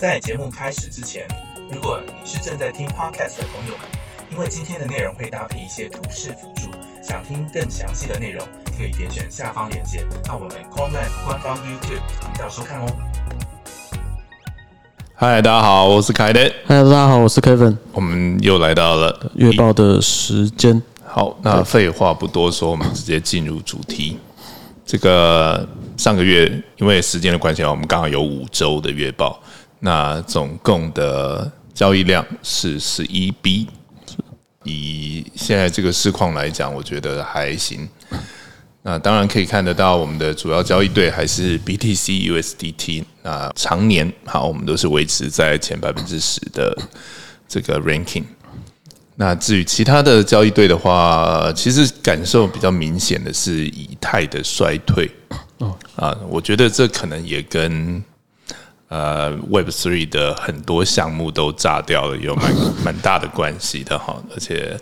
在节目开始之前，如果你是正在听 podcast 的朋友们，因为今天的内容会搭配一些图示辅助，想听更详细的内容，可以点选下方链接到我们 c o m l a n 官方 YouTube 频道收看哦。嗨，大家好，我是凯德，嗨，大家好，我是 Kevin。我们又来到了月报的时间。好，那废话不多说，我们直接进入主题。这个上个月因为时间的关系啊，我们刚好有五周的月报，那总共的交易量是十一 B。以现在这个市况来讲，我觉得还行。那当然可以看得到，我们的主要交易对还是 BTC USDT。那常年好，我们都是维持在前百分之十的这个 ranking。那至于其他的交易对的话，其实感受比较明显的是以太的衰退。哦啊，我觉得这可能也跟呃 Web Three 的很多项目都炸掉了有蛮 蛮大的关系的哈。而且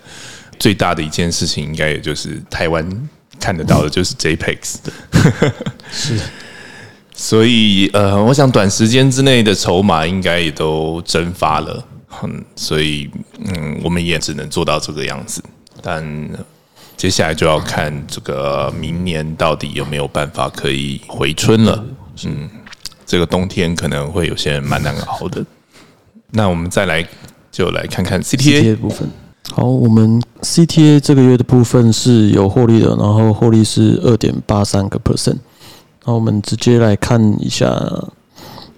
最大的一件事情，应该也就是台湾。看得到的 就是 JPEX 的，是，所以呃，我想短时间之内的筹码应该也都蒸发了，嗯，所以嗯，我们也只能做到这个样子，但接下来就要看这个明年到底有没有办法可以回春了，嗯，这个冬天可能会有些蛮难熬的，那我们再来就来看看 CTA 的部分。好，我们 CTA 这个月的部分是有获利的，然后获利是二点八三个 percent。那我们直接来看一下，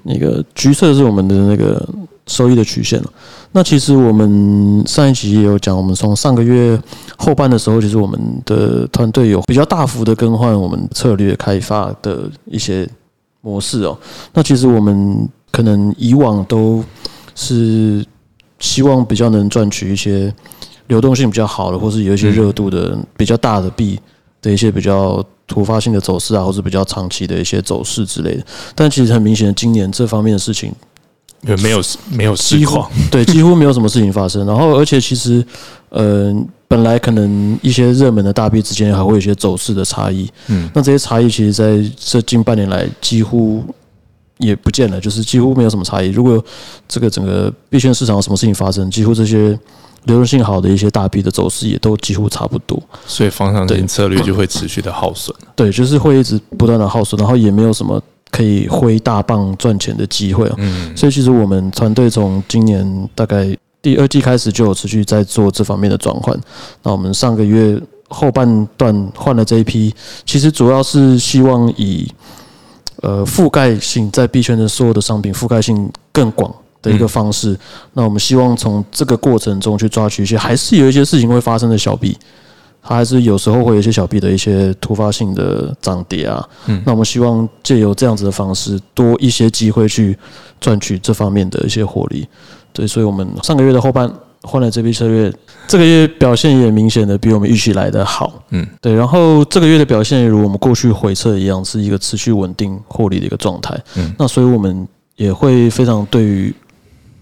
那个橘色是我们的那个收益的曲线那其实我们上一集也有讲，我们从上个月后半的时候，其实我们的团队有比较大幅的更换我们策略开发的一些模式哦。那其实我们可能以往都是。希望比较能赚取一些流动性比较好的，或是有一些热度的比较大的币的一些比较突发性的走势啊，或是比较长期的一些走势之类的。但其实很明显，今年这方面的事情没有没有事况，对，几乎没有什么事情发生。然后，而且其实，嗯，本来可能一些热门的大币之间还会有一些走势的差异，嗯，那这些差异其实在这近半年来几乎。也不见了，就是几乎没有什么差异。如果这个整个币圈市场有什么事情发生，几乎这些流动性好的一些大币的走势也都几乎差不多。所以方向性策略就会持续的耗损。对，就是会一直不断的耗损，然后也没有什么可以挥大棒赚钱的机会。嗯，所以其实我们团队从今年大概第二季开始就有持续在做这方面的转换。那我们上个月后半段换了这一批，其实主要是希望以。呃，覆盖性在币圈的所有的商品覆盖性更广的一个方式。那我们希望从这个过程中去抓取一些，还是有一些事情会发生的小币，它还是有时候会有一些小币的一些突发性的涨跌啊。嗯，那我们希望借由这样子的方式，多一些机会去赚取这方面的一些获利。对，所以我们上个月的后半。换了这批策略，这个月表现也明显的比我们预期来的好。嗯，对。然后这个月的表现，如我们过去回测一样，是一个持续稳定获利的一个状态。嗯，那所以我们也会非常对于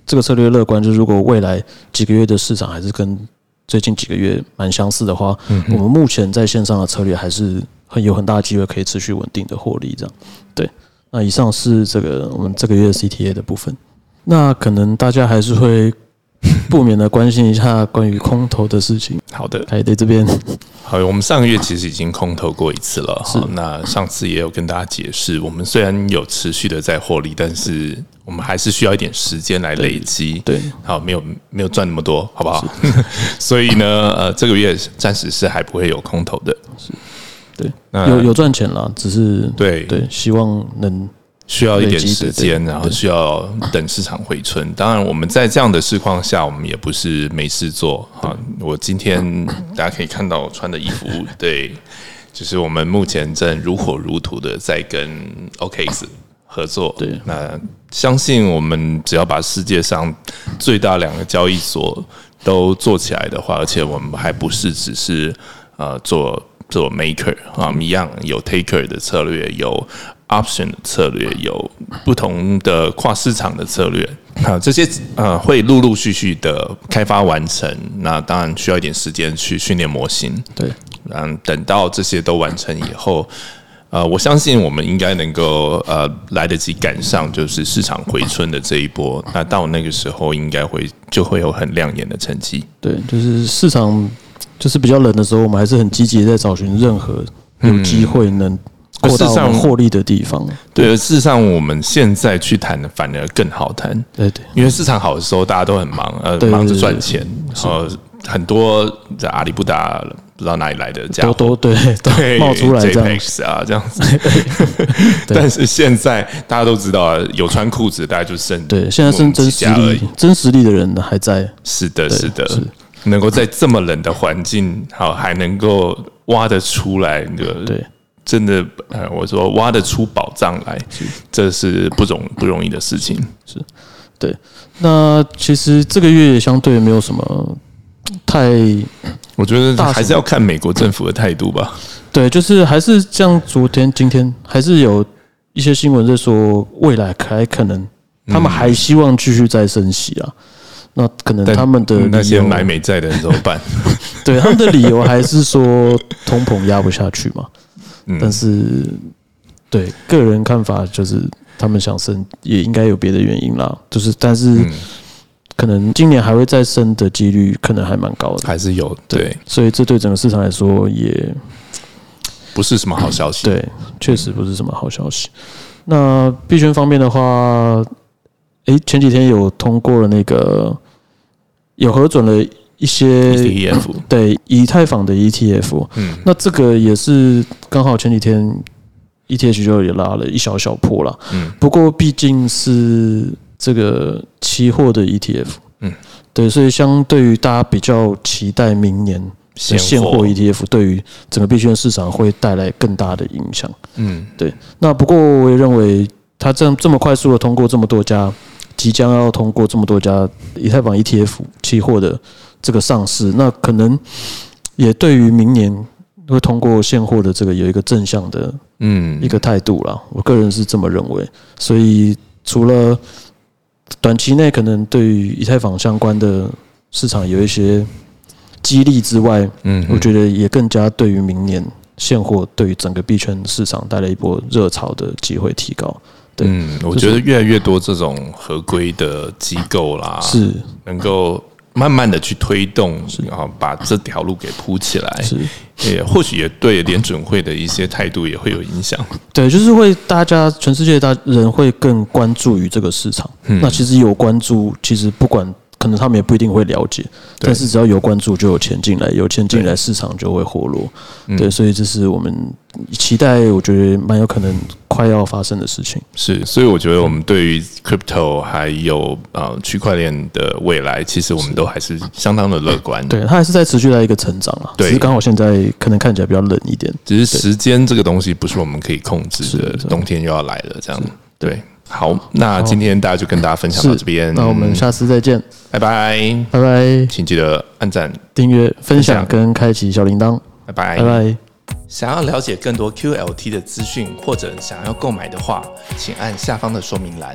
这个策略乐观。就是如果未来几个月的市场还是跟最近几个月蛮相似的话，嗯，我们目前在线上的策略还是很有很大的机会可以持续稳定的获利。这样，对。那以上是这个我们这个月 CTA 的部分。那可能大家还是会。不免的关心一下关于空头的事情。好的，凯迪这边，好，我们上个月其实已经空投过一次了。是，那上次也有跟大家解释，我们虽然有持续的在获利，但是我们还是需要一点时间来累积。对，好，没有没有赚那么多，好不好？所以呢，呃，这个月暂时是还不会有空投的。是，对，有有赚钱了，只是对对，希望能。需要一点时间，然后需要等市场回春。当然，我们在这样的市况下，我们也不是没事做啊。我今天大家可以看到我穿的衣服，对，就是我们目前正如火如荼的在跟 OKX 合作。对，那相信我们只要把世界上最大两个交易所都做起来的话，而且我们还不是只是呃做做 maker 啊，一样有 taker 的策略有。Option 的策略有不同的跨市场的策略啊，这些呃会陆陆续续的开发完成。那当然需要一点时间去训练模型。对，嗯，等到这些都完成以后，呃，我相信我们应该能够呃来得及赶上，就是市场回春的这一波。那到那个时候，应该会就会有很亮眼的成绩。对，就是市场就是比较冷的时候，我们还是很积极地在找寻任何有机会能事实上们获利的地方。对，事实上我们现在去谈反而更好谈，对对。因为市场好的时候大家都很忙，呃，忙着对赚钱，呃，很多在阿里不达不知道哪里来的家都伙都 对都对冒出来这样。JPEX 啊这样子 但是现在大家都知道啊，有穿裤子，大家就剩对，现在剩真实力，真实力的人还在。是的，是的是，能够在这么冷的环境，好还能够挖得出来，那个对，真的，呃，我说挖得出宝藏来，这是不容不容易的事情。是对，那其实这个月也相对没有什么太我觉得大还是要看美国政府的态度吧。对，就是还是像昨天、今天还是有一些新闻在说，未来还可能他们还希望继续再升息啊。那可能他们的那些买美债的人怎么办？对他们的理由还是说通膨压不下去嘛。嗯但是对个人看法就是他们想升也应该有别的原因啦，就是但是嗯可能今年还会再升的几率可能还蛮高的。还是有对，所以这对整个市场来说也不是什么好消息。对，确实不是什么好消息。那币圈方面的话，诶，前几天有通过了那个有核准了一些 ETF，对以太坊的 ETF，嗯。那这个也是刚好前几天 ETH 就也拉了一小小破了。嗯。不过毕竟是这个期货的 ETF，嗯，对，所以相对于大家比较期待明年的现货 ETF 对于整个币圈市场会带来更大的影响。嗯。对，那不过我也认为，它这样这么快速的通过这么多家，即将要通过这么多家以太坊 ETF 期货的这个上市，那可能也对于明年会通过现货的这个有一个正向的嗯一个态度啦。我个人是这么认为，所以除了短期内可能对于以太坊相关的市场有一些激励之外，嗯，我觉得也更加对于明年现货对于整个币圈市场带来一波热潮的机会提高。对嗯，我就是觉得越来越多这种合规的机构啦，是能够慢慢的去推动，然后把这条路给铺起来，是，也或许也对联准会的一些态度也会有影响。对，就是会大家全世界大人会更关注于这个市场。嗯那其实有关注，其实不管可能他们也不一定会了解，但是只要有关注，就有钱进来，有钱进来，市场就会活络。嗯对，所以这是我们期待，我觉得蛮有可能快要发生的事情。是，所以我觉得我们对于 crypto 还有呃区块链的未来，其实我们都还是相当的乐观。，对，它还是在持续在一个成长啊，对只是刚好现在可能看起来比较冷一点。只是时间这个东西不是我们可以控制的，冬天又要来了，这样对。好，那今天大家就跟大家分享到这边，那我们下次再见，拜拜，拜拜！请记得按赞，订阅、分享跟开启小铃铛，拜拜，拜拜。想要了解更多 QLT 的资讯或者想要购买的话，请按下方的说明栏。